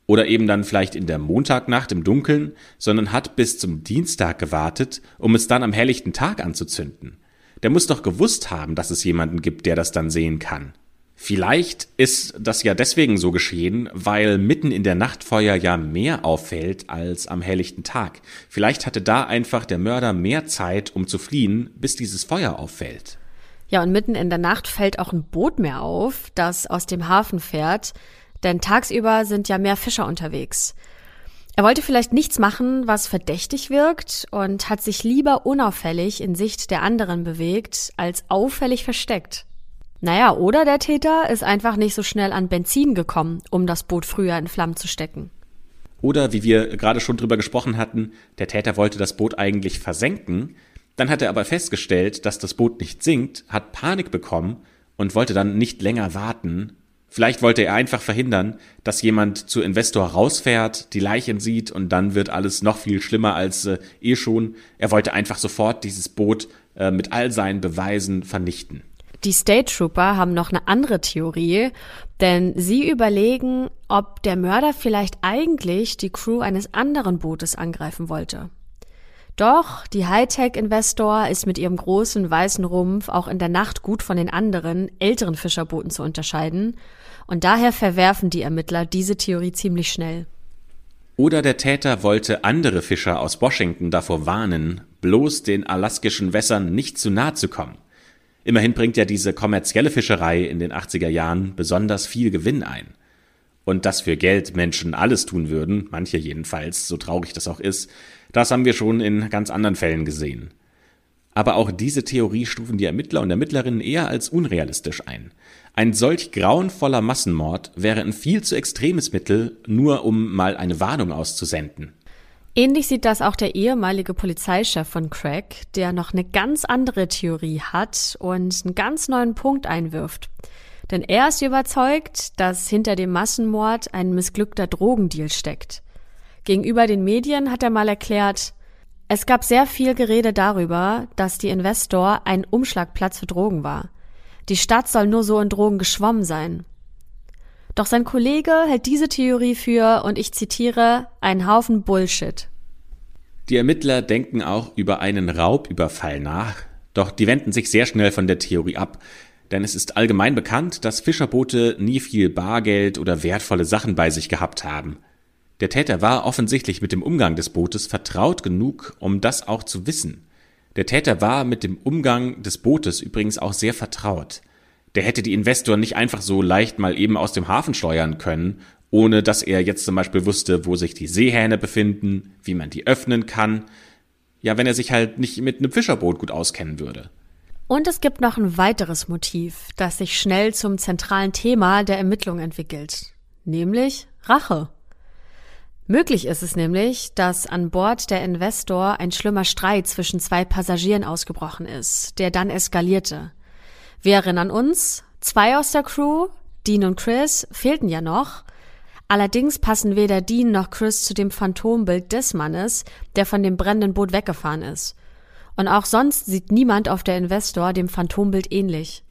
oder eben dann vielleicht in der Montagnacht im Dunkeln, sondern hat bis zum Dienstag gewartet, um es dann am helllichten Tag anzuzünden. Der muss doch gewusst haben, dass es jemanden gibt, der das dann sehen kann. Vielleicht ist das ja deswegen so geschehen, weil mitten in der Nacht Feuer ja mehr auffällt als am helllichten Tag. Vielleicht hatte da einfach der Mörder mehr Zeit, um zu fliehen, bis dieses Feuer auffällt. Ja, und mitten in der Nacht fällt auch ein Boot mehr auf, das aus dem Hafen fährt denn tagsüber sind ja mehr Fischer unterwegs. Er wollte vielleicht nichts machen, was verdächtig wirkt und hat sich lieber unauffällig in Sicht der anderen bewegt, als auffällig versteckt. Naja, oder der Täter ist einfach nicht so schnell an Benzin gekommen, um das Boot früher in Flammen zu stecken. Oder wie wir gerade schon drüber gesprochen hatten, der Täter wollte das Boot eigentlich versenken, dann hat er aber festgestellt, dass das Boot nicht sinkt, hat Panik bekommen und wollte dann nicht länger warten Vielleicht wollte er einfach verhindern, dass jemand zu Investor rausfährt, die Leichen sieht und dann wird alles noch viel schlimmer als äh, eh schon. Er wollte einfach sofort dieses Boot äh, mit all seinen Beweisen vernichten. Die State Trooper haben noch eine andere Theorie, denn sie überlegen, ob der Mörder vielleicht eigentlich die Crew eines anderen Bootes angreifen wollte. Doch die Hightech-Investor ist mit ihrem großen weißen Rumpf auch in der Nacht gut von den anderen, älteren Fischerbooten zu unterscheiden und daher verwerfen die Ermittler diese Theorie ziemlich schnell. Oder der Täter wollte andere Fischer aus Washington davor warnen, bloß den alaskischen Wässern nicht zu nahe zu kommen. Immerhin bringt ja diese kommerzielle Fischerei in den 80er Jahren besonders viel Gewinn ein. Und dass für Geld Menschen alles tun würden, manche jedenfalls, so traurig das auch ist, das haben wir schon in ganz anderen Fällen gesehen. Aber auch diese Theorie stufen die Ermittler und Ermittlerinnen eher als unrealistisch ein. Ein solch grauenvoller Massenmord wäre ein viel zu extremes Mittel, nur um mal eine Warnung auszusenden. Ähnlich sieht das auch der ehemalige Polizeichef von Craig, der noch eine ganz andere Theorie hat und einen ganz neuen Punkt einwirft. Denn er ist überzeugt, dass hinter dem Massenmord ein missglückter Drogendeal steckt. Gegenüber den Medien hat er mal erklärt, es gab sehr viel Gerede darüber, dass die Investor ein Umschlagplatz für Drogen war. Die Stadt soll nur so in Drogen geschwommen sein. Doch sein Kollege hält diese Theorie für, und ich zitiere, ein Haufen Bullshit. Die Ermittler denken auch über einen Raubüberfall nach, doch die wenden sich sehr schnell von der Theorie ab, denn es ist allgemein bekannt, dass Fischerboote nie viel Bargeld oder wertvolle Sachen bei sich gehabt haben. Der Täter war offensichtlich mit dem Umgang des Bootes vertraut genug, um das auch zu wissen. Der Täter war mit dem Umgang des Bootes übrigens auch sehr vertraut. Der hätte die Investor nicht einfach so leicht mal eben aus dem Hafen steuern können, ohne dass er jetzt zum Beispiel wusste, wo sich die Seehähne befinden, wie man die öffnen kann. Ja, wenn er sich halt nicht mit einem Fischerboot gut auskennen würde. Und es gibt noch ein weiteres Motiv, das sich schnell zum zentralen Thema der Ermittlung entwickelt, nämlich Rache. Möglich ist es nämlich, dass an Bord der Investor ein schlimmer Streit zwischen zwei Passagieren ausgebrochen ist, der dann eskalierte. Wir erinnern uns, zwei aus der Crew, Dean und Chris, fehlten ja noch. Allerdings passen weder Dean noch Chris zu dem Phantombild des Mannes, der von dem brennenden Boot weggefahren ist. Und auch sonst sieht niemand auf der Investor dem Phantombild ähnlich.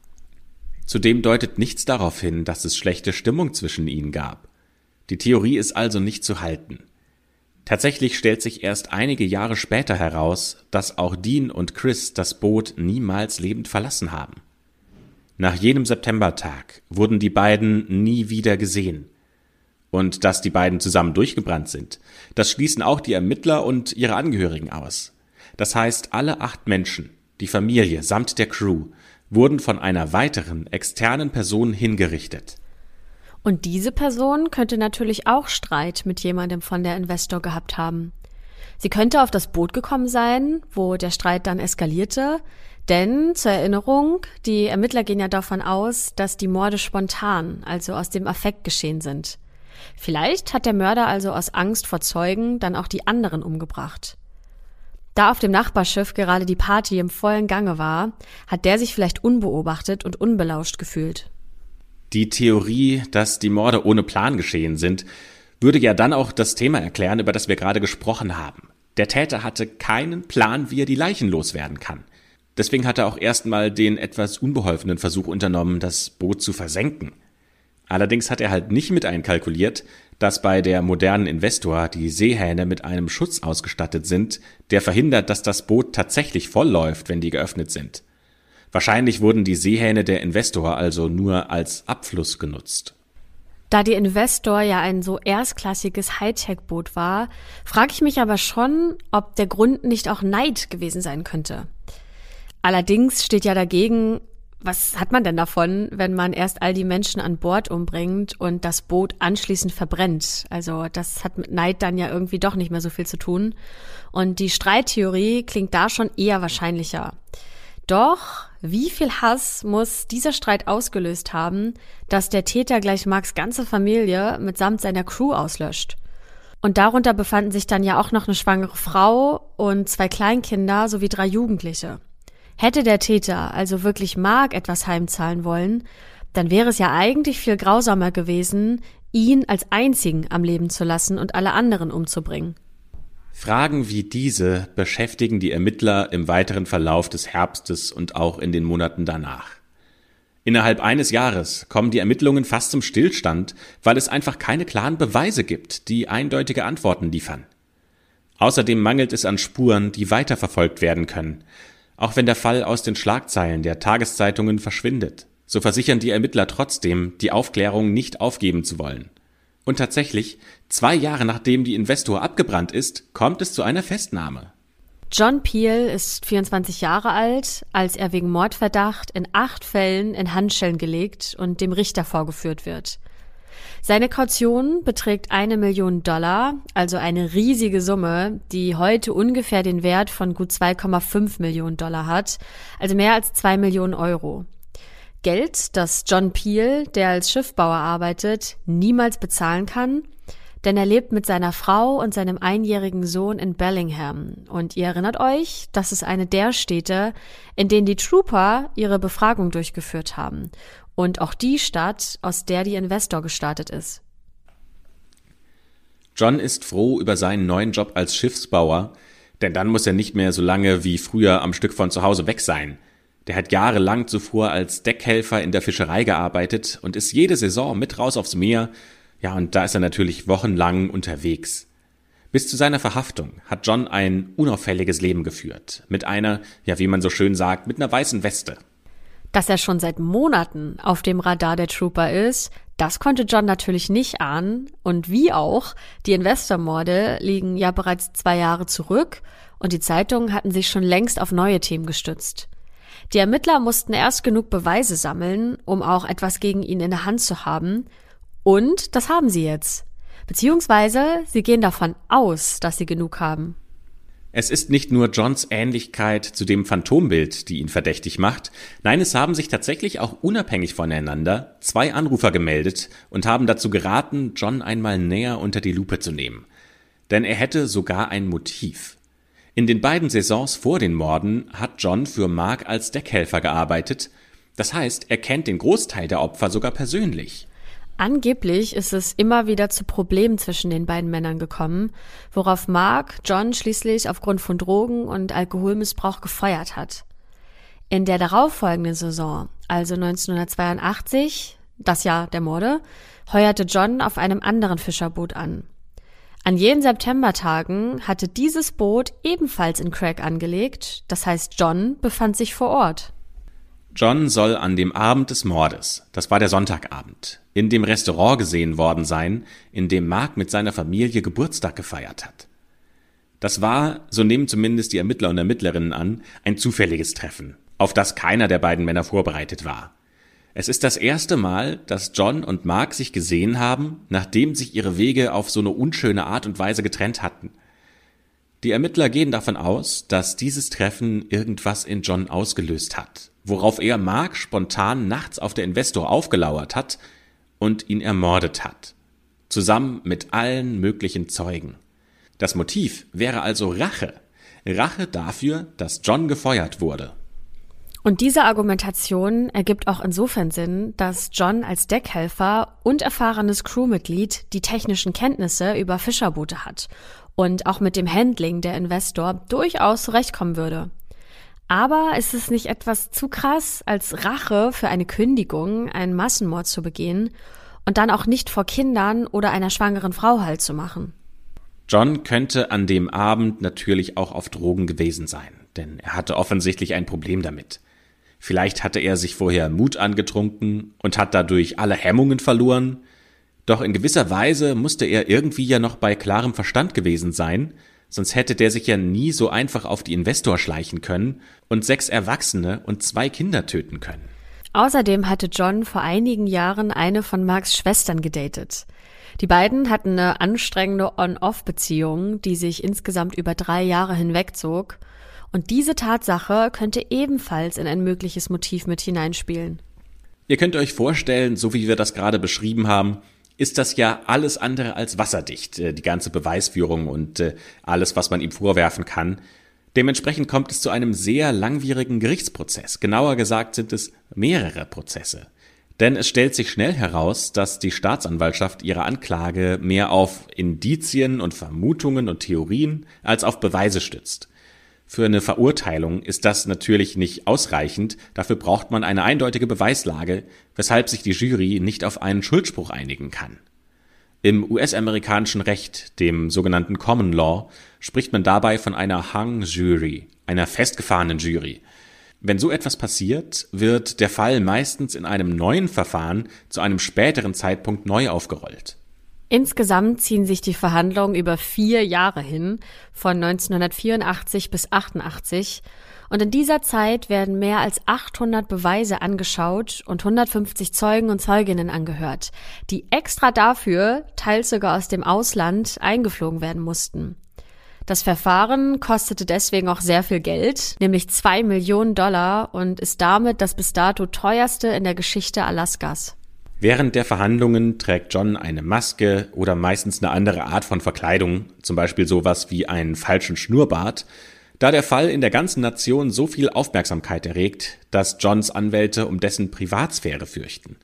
Zudem deutet nichts darauf hin, dass es schlechte Stimmung zwischen ihnen gab. Die Theorie ist also nicht zu halten. Tatsächlich stellt sich erst einige Jahre später heraus, dass auch Dean und Chris das Boot niemals lebend verlassen haben. Nach jenem Septembertag wurden die beiden nie wieder gesehen. Und dass die beiden zusammen durchgebrannt sind, das schließen auch die Ermittler und ihre Angehörigen aus. Das heißt, alle acht Menschen, die Familie samt der Crew, wurden von einer weiteren externen Person hingerichtet. Und diese Person könnte natürlich auch Streit mit jemandem von der Investor gehabt haben. Sie könnte auf das Boot gekommen sein, wo der Streit dann eskalierte, denn zur Erinnerung, die Ermittler gehen ja davon aus, dass die Morde spontan, also aus dem Affekt geschehen sind. Vielleicht hat der Mörder also aus Angst vor Zeugen dann auch die anderen umgebracht. Da auf dem Nachbarschiff gerade die Party im vollen Gange war, hat der sich vielleicht unbeobachtet und unbelauscht gefühlt. Die Theorie, dass die Morde ohne Plan geschehen sind, würde ja dann auch das Thema erklären, über das wir gerade gesprochen haben. Der Täter hatte keinen Plan, wie er die Leichen loswerden kann. Deswegen hat er auch erstmal den etwas unbeholfenen Versuch unternommen, das Boot zu versenken. Allerdings hat er halt nicht mit einkalkuliert, dass bei der modernen Investor die Seehähne mit einem Schutz ausgestattet sind, der verhindert, dass das Boot tatsächlich vollläuft, wenn die geöffnet sind. Wahrscheinlich wurden die Seehähne der Investor also nur als Abfluss genutzt. Da die Investor ja ein so erstklassiges Hightech-Boot war, frage ich mich aber schon, ob der Grund nicht auch Neid gewesen sein könnte. Allerdings steht ja dagegen, was hat man denn davon, wenn man erst all die Menschen an Bord umbringt und das Boot anschließend verbrennt? Also das hat mit Neid dann ja irgendwie doch nicht mehr so viel zu tun. Und die Streittheorie klingt da schon eher wahrscheinlicher. Doch wie viel Hass muss dieser Streit ausgelöst haben, dass der Täter gleich Marks ganze Familie mitsamt seiner Crew auslöscht? Und darunter befanden sich dann ja auch noch eine schwangere Frau und zwei Kleinkinder sowie drei Jugendliche. Hätte der Täter also wirklich Mark etwas heimzahlen wollen, dann wäre es ja eigentlich viel grausamer gewesen, ihn als einzigen am Leben zu lassen und alle anderen umzubringen. Fragen wie diese beschäftigen die Ermittler im weiteren Verlauf des Herbstes und auch in den Monaten danach. Innerhalb eines Jahres kommen die Ermittlungen fast zum Stillstand, weil es einfach keine klaren Beweise gibt, die eindeutige Antworten liefern. Außerdem mangelt es an Spuren, die weiterverfolgt werden können. Auch wenn der Fall aus den Schlagzeilen der Tageszeitungen verschwindet, so versichern die Ermittler trotzdem, die Aufklärung nicht aufgeben zu wollen. Und tatsächlich, zwei Jahre nachdem die Investor abgebrannt ist, kommt es zu einer Festnahme. John Peel ist 24 Jahre alt, als er wegen Mordverdacht in acht Fällen in Handschellen gelegt und dem Richter vorgeführt wird. Seine Kaution beträgt eine Million Dollar, also eine riesige Summe, die heute ungefähr den Wert von gut 2,5 Millionen Dollar hat, also mehr als zwei Millionen Euro. Geld, das John Peel, der als Schiffbauer arbeitet, niemals bezahlen kann, denn er lebt mit seiner Frau und seinem einjährigen Sohn in Bellingham. Und ihr erinnert euch, das ist eine der Städte, in denen die Trooper ihre Befragung durchgeführt haben. Und auch die Stadt, aus der die Investor gestartet ist. John ist froh über seinen neuen Job als Schiffsbauer, denn dann muss er nicht mehr so lange wie früher am Stück von zu Hause weg sein. Der hat jahrelang zuvor als Deckhelfer in der Fischerei gearbeitet und ist jede Saison mit raus aufs Meer. Ja, und da ist er natürlich wochenlang unterwegs. Bis zu seiner Verhaftung hat John ein unauffälliges Leben geführt. Mit einer, ja, wie man so schön sagt, mit einer weißen Weste. Dass er schon seit Monaten auf dem Radar der Trooper ist, das konnte John natürlich nicht ahnen. Und wie auch, die Investormorde liegen ja bereits zwei Jahre zurück und die Zeitungen hatten sich schon längst auf neue Themen gestützt. Die Ermittler mussten erst genug Beweise sammeln, um auch etwas gegen ihn in der Hand zu haben. Und das haben sie jetzt. Beziehungsweise sie gehen davon aus, dass sie genug haben. Es ist nicht nur Johns Ähnlichkeit zu dem Phantombild, die ihn verdächtig macht. Nein, es haben sich tatsächlich auch unabhängig voneinander zwei Anrufer gemeldet und haben dazu geraten, John einmal näher unter die Lupe zu nehmen. Denn er hätte sogar ein Motiv. In den beiden Saisons vor den Morden hat John für Mark als Deckhelfer gearbeitet. Das heißt, er kennt den Großteil der Opfer sogar persönlich. Angeblich ist es immer wieder zu Problemen zwischen den beiden Männern gekommen, worauf Mark John schließlich aufgrund von Drogen und Alkoholmissbrauch gefeuert hat. In der darauffolgenden Saison, also 1982, das Jahr der Morde, heuerte John auf einem anderen Fischerboot an. An jenen Septembertagen hatte dieses Boot ebenfalls in Craig angelegt, das heißt John befand sich vor Ort. John soll an dem Abend des Mordes, das war der Sonntagabend, in dem Restaurant gesehen worden sein, in dem Mark mit seiner Familie Geburtstag gefeiert hat. Das war, so nehmen zumindest die Ermittler und Ermittlerinnen an, ein zufälliges Treffen, auf das keiner der beiden Männer vorbereitet war. Es ist das erste Mal, dass John und Mark sich gesehen haben, nachdem sich ihre Wege auf so eine unschöne Art und Weise getrennt hatten. Die Ermittler gehen davon aus, dass dieses Treffen irgendwas in John ausgelöst hat, worauf er Mark spontan nachts auf der Investor aufgelauert hat und ihn ermordet hat. Zusammen mit allen möglichen Zeugen. Das Motiv wäre also Rache. Rache dafür, dass John gefeuert wurde. Und diese Argumentation ergibt auch insofern Sinn, dass John als Deckhelfer und erfahrenes Crewmitglied die technischen Kenntnisse über Fischerboote hat und auch mit dem Handling der Investor durchaus zurechtkommen würde. Aber ist es nicht etwas zu krass, als Rache für eine Kündigung einen Massenmord zu begehen und dann auch nicht vor Kindern oder einer schwangeren Frau Halt zu machen? John könnte an dem Abend natürlich auch auf Drogen gewesen sein, denn er hatte offensichtlich ein Problem damit. Vielleicht hatte er sich vorher Mut angetrunken und hat dadurch alle Hemmungen verloren. Doch in gewisser Weise musste er irgendwie ja noch bei klarem Verstand gewesen sein, sonst hätte der sich ja nie so einfach auf die Investor schleichen können und sechs Erwachsene und zwei Kinder töten können. Außerdem hatte John vor einigen Jahren eine von Marks Schwestern gedatet. Die beiden hatten eine anstrengende On-Off-Beziehung, die sich insgesamt über drei Jahre hinwegzog und diese Tatsache könnte ebenfalls in ein mögliches Motiv mit hineinspielen. Ihr könnt euch vorstellen, so wie wir das gerade beschrieben haben, ist das ja alles andere als wasserdicht, äh, die ganze Beweisführung und äh, alles, was man ihm vorwerfen kann. Dementsprechend kommt es zu einem sehr langwierigen Gerichtsprozess. Genauer gesagt sind es mehrere Prozesse. Denn es stellt sich schnell heraus, dass die Staatsanwaltschaft ihre Anklage mehr auf Indizien und Vermutungen und Theorien als auf Beweise stützt. Für eine Verurteilung ist das natürlich nicht ausreichend, dafür braucht man eine eindeutige Beweislage, weshalb sich die Jury nicht auf einen Schuldspruch einigen kann. Im US-amerikanischen Recht, dem sogenannten Common Law, spricht man dabei von einer Hung Jury, einer festgefahrenen Jury. Wenn so etwas passiert, wird der Fall meistens in einem neuen Verfahren zu einem späteren Zeitpunkt neu aufgerollt. Insgesamt ziehen sich die Verhandlungen über vier Jahre hin, von 1984 bis 88, und in dieser Zeit werden mehr als 800 Beweise angeschaut und 150 Zeugen und Zeuginnen angehört, die extra dafür, teils sogar aus dem Ausland, eingeflogen werden mussten. Das Verfahren kostete deswegen auch sehr viel Geld, nämlich zwei Millionen Dollar und ist damit das bis dato teuerste in der Geschichte Alaskas. Während der Verhandlungen trägt John eine Maske oder meistens eine andere Art von Verkleidung, zum Beispiel sowas wie einen falschen Schnurrbart, da der Fall in der ganzen Nation so viel Aufmerksamkeit erregt, dass Johns Anwälte um dessen Privatsphäre fürchten.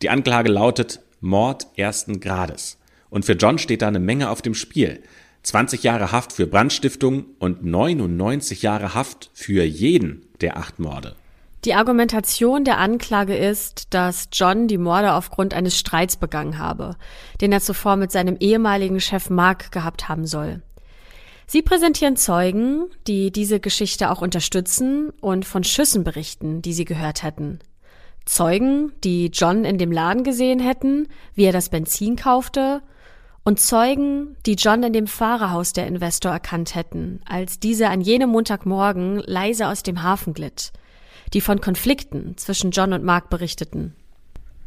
Die Anklage lautet Mord ersten Grades. Und für John steht da eine Menge auf dem Spiel. 20 Jahre Haft für Brandstiftung und 99 Jahre Haft für jeden der acht Morde. Die Argumentation der Anklage ist, dass John die Morde aufgrund eines Streits begangen habe, den er zuvor mit seinem ehemaligen Chef Mark gehabt haben soll. Sie präsentieren Zeugen, die diese Geschichte auch unterstützen und von Schüssen berichten, die sie gehört hätten. Zeugen, die John in dem Laden gesehen hätten, wie er das Benzin kaufte, und Zeugen, die John in dem Fahrerhaus der Investor erkannt hätten, als dieser an jenem Montagmorgen leise aus dem Hafen glitt – die von Konflikten zwischen John und Mark berichteten.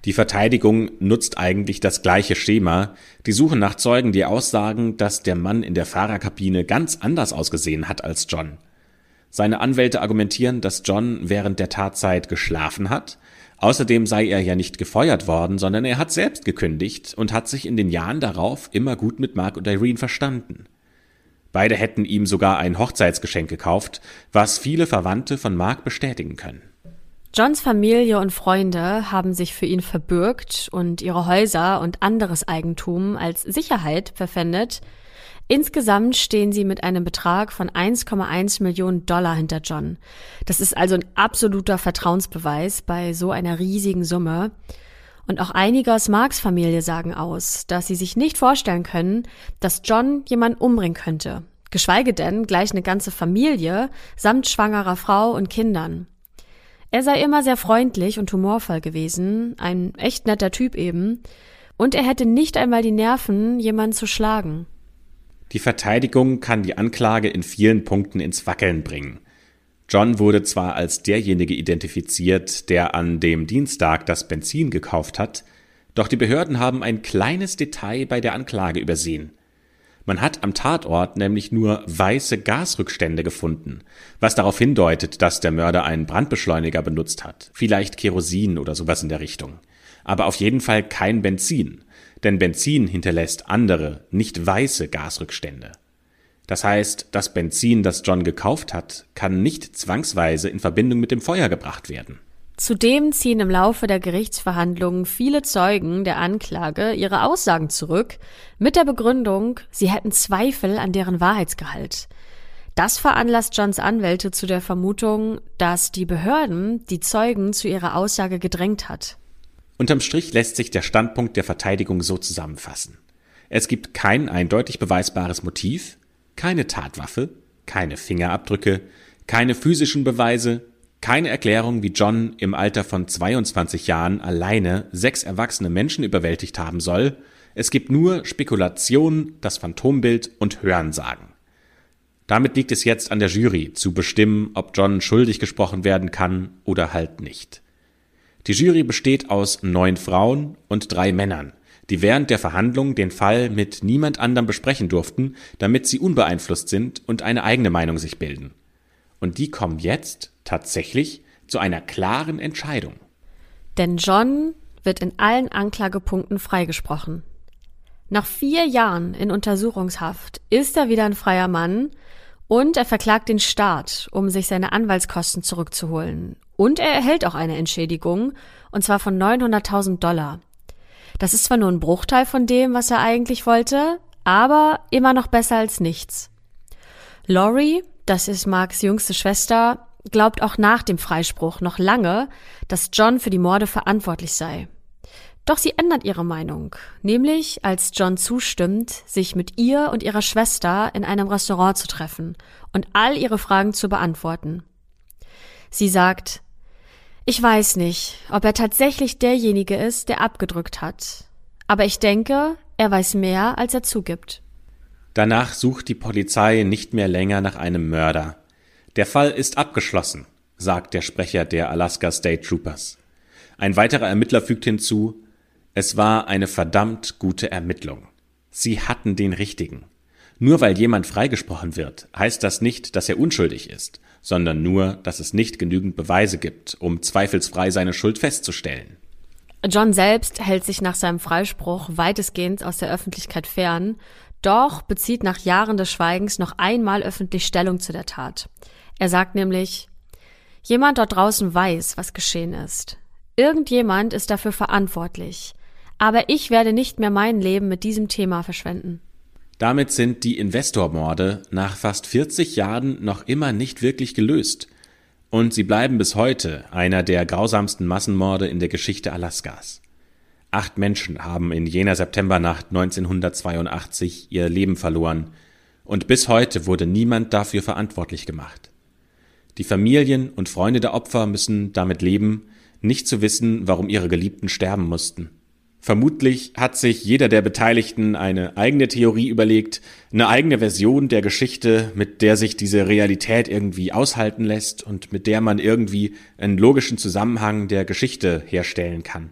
Die Verteidigung nutzt eigentlich das gleiche Schema. Die suchen nach Zeugen, die aussagen, dass der Mann in der Fahrerkabine ganz anders ausgesehen hat als John. Seine Anwälte argumentieren, dass John während der Tatzeit geschlafen hat, Außerdem sei er ja nicht gefeuert worden, sondern er hat selbst gekündigt und hat sich in den Jahren darauf immer gut mit Mark und Irene verstanden. Beide hätten ihm sogar ein Hochzeitsgeschenk gekauft, was viele Verwandte von Mark bestätigen können. Johns Familie und Freunde haben sich für ihn verbürgt und ihre Häuser und anderes Eigentum als Sicherheit verpfändet. Insgesamt stehen sie mit einem Betrag von 1,1 Millionen Dollar hinter John. Das ist also ein absoluter Vertrauensbeweis bei so einer riesigen Summe. Und auch einige aus Marks Familie sagen aus, dass sie sich nicht vorstellen können, dass John jemand umbringen könnte. Geschweige denn gleich eine ganze Familie samt schwangerer Frau und Kindern. Er sei immer sehr freundlich und humorvoll gewesen, ein echt netter Typ eben, und er hätte nicht einmal die Nerven, jemanden zu schlagen. Die Verteidigung kann die Anklage in vielen Punkten ins Wackeln bringen. John wurde zwar als derjenige identifiziert, der an dem Dienstag das Benzin gekauft hat, doch die Behörden haben ein kleines Detail bei der Anklage übersehen. Man hat am Tatort nämlich nur weiße Gasrückstände gefunden, was darauf hindeutet, dass der Mörder einen Brandbeschleuniger benutzt hat, vielleicht Kerosin oder sowas in der Richtung. Aber auf jeden Fall kein Benzin, denn Benzin hinterlässt andere, nicht weiße Gasrückstände. Das heißt, das Benzin, das John gekauft hat, kann nicht zwangsweise in Verbindung mit dem Feuer gebracht werden. Zudem ziehen im Laufe der Gerichtsverhandlungen viele Zeugen der Anklage ihre Aussagen zurück mit der Begründung, sie hätten Zweifel an deren Wahrheitsgehalt. Das veranlasst Johns Anwälte zu der Vermutung, dass die Behörden die Zeugen zu ihrer Aussage gedrängt hat. Unterm Strich lässt sich der Standpunkt der Verteidigung so zusammenfassen. Es gibt kein eindeutig beweisbares Motiv, keine Tatwaffe, keine Fingerabdrücke, keine physischen Beweise, keine Erklärung, wie John im Alter von 22 Jahren alleine sechs erwachsene Menschen überwältigt haben soll. Es gibt nur Spekulation, das Phantombild und Hörensagen. Damit liegt es jetzt an der Jury zu bestimmen, ob John schuldig gesprochen werden kann oder halt nicht. Die Jury besteht aus neun Frauen und drei Männern, die während der Verhandlung den Fall mit niemand anderem besprechen durften, damit sie unbeeinflusst sind und eine eigene Meinung sich bilden. Und die kommen jetzt tatsächlich zu einer klaren Entscheidung. Denn John wird in allen Anklagepunkten freigesprochen. Nach vier Jahren in Untersuchungshaft ist er wieder ein freier Mann und er verklagt den Staat, um sich seine Anwaltskosten zurückzuholen. Und er erhält auch eine Entschädigung, und zwar von 900.000 Dollar. Das ist zwar nur ein Bruchteil von dem, was er eigentlich wollte, aber immer noch besser als nichts. Laurie, das ist Marks jüngste Schwester, glaubt auch nach dem Freispruch noch lange, dass John für die Morde verantwortlich sei. Doch sie ändert ihre Meinung, nämlich als John zustimmt, sich mit ihr und ihrer Schwester in einem Restaurant zu treffen und all ihre Fragen zu beantworten. Sie sagt, ich weiß nicht, ob er tatsächlich derjenige ist, der abgedrückt hat, aber ich denke, er weiß mehr, als er zugibt. Danach sucht die Polizei nicht mehr länger nach einem Mörder. Der Fall ist abgeschlossen, sagt der Sprecher der Alaska State Troopers. Ein weiterer Ermittler fügt hinzu, es war eine verdammt gute Ermittlung. Sie hatten den richtigen. Nur weil jemand freigesprochen wird, heißt das nicht, dass er unschuldig ist, sondern nur, dass es nicht genügend Beweise gibt, um zweifelsfrei seine Schuld festzustellen. John selbst hält sich nach seinem Freispruch weitestgehend aus der Öffentlichkeit fern, doch bezieht nach Jahren des Schweigens noch einmal öffentlich Stellung zu der Tat. Er sagt nämlich, jemand dort draußen weiß, was geschehen ist. Irgendjemand ist dafür verantwortlich. Aber ich werde nicht mehr mein Leben mit diesem Thema verschwenden. Damit sind die Investormorde nach fast 40 Jahren noch immer nicht wirklich gelöst. Und sie bleiben bis heute einer der grausamsten Massenmorde in der Geschichte Alaskas. Acht Menschen haben in jener Septembernacht 1982 ihr Leben verloren, und bis heute wurde niemand dafür verantwortlich gemacht. Die Familien und Freunde der Opfer müssen damit leben, nicht zu wissen, warum ihre Geliebten sterben mussten. Vermutlich hat sich jeder der Beteiligten eine eigene Theorie überlegt, eine eigene Version der Geschichte, mit der sich diese Realität irgendwie aushalten lässt und mit der man irgendwie einen logischen Zusammenhang der Geschichte herstellen kann.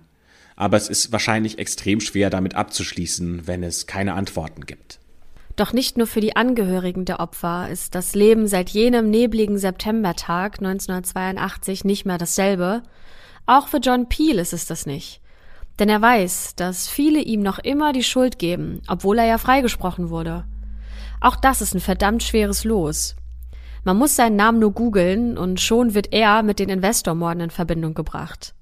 Aber es ist wahrscheinlich extrem schwer damit abzuschließen, wenn es keine Antworten gibt. Doch nicht nur für die Angehörigen der Opfer ist das Leben seit jenem nebligen Septembertag 1982 nicht mehr dasselbe, Auch für John Peel ist es das nicht. Denn er weiß, dass viele ihm noch immer die Schuld geben, obwohl er ja freigesprochen wurde. Auch das ist ein verdammt schweres Los. Man muss seinen Namen nur googeln und schon wird er mit den Investormorden in Verbindung gebracht.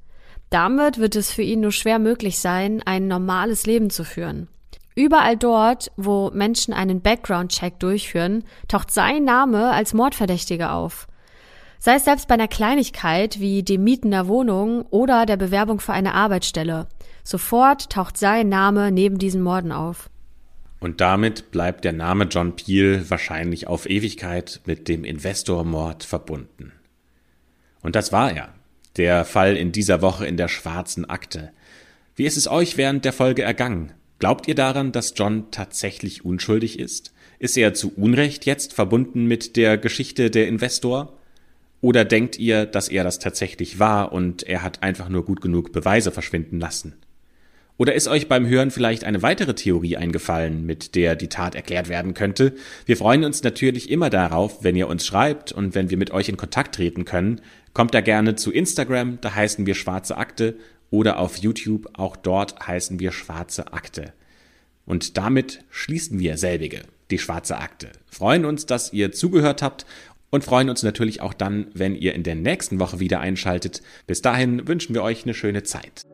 Damit wird es für ihn nur schwer möglich sein, ein normales Leben zu führen. Überall dort, wo Menschen einen Background-Check durchführen, taucht sein Name als Mordverdächtiger auf. Sei es selbst bei einer Kleinigkeit wie dem Mieten der Wohnung oder der Bewerbung für eine Arbeitsstelle. Sofort taucht sein Name neben diesen Morden auf. Und damit bleibt der Name John Peel wahrscheinlich auf Ewigkeit mit dem Investormord verbunden. Und das war er. Der Fall in dieser Woche in der schwarzen Akte. Wie ist es euch während der Folge ergangen? Glaubt ihr daran, dass John tatsächlich unschuldig ist? Ist er zu Unrecht jetzt verbunden mit der Geschichte der Investor? Oder denkt ihr, dass er das tatsächlich war und er hat einfach nur gut genug Beweise verschwinden lassen? Oder ist euch beim Hören vielleicht eine weitere Theorie eingefallen, mit der die Tat erklärt werden könnte? Wir freuen uns natürlich immer darauf, wenn ihr uns schreibt und wenn wir mit euch in Kontakt treten können. Kommt da gerne zu Instagram, da heißen wir Schwarze Akte, oder auf YouTube, auch dort heißen wir Schwarze Akte. Und damit schließen wir selbige, die Schwarze Akte. Freuen uns, dass ihr zugehört habt und freuen uns natürlich auch dann, wenn ihr in der nächsten Woche wieder einschaltet. Bis dahin wünschen wir euch eine schöne Zeit.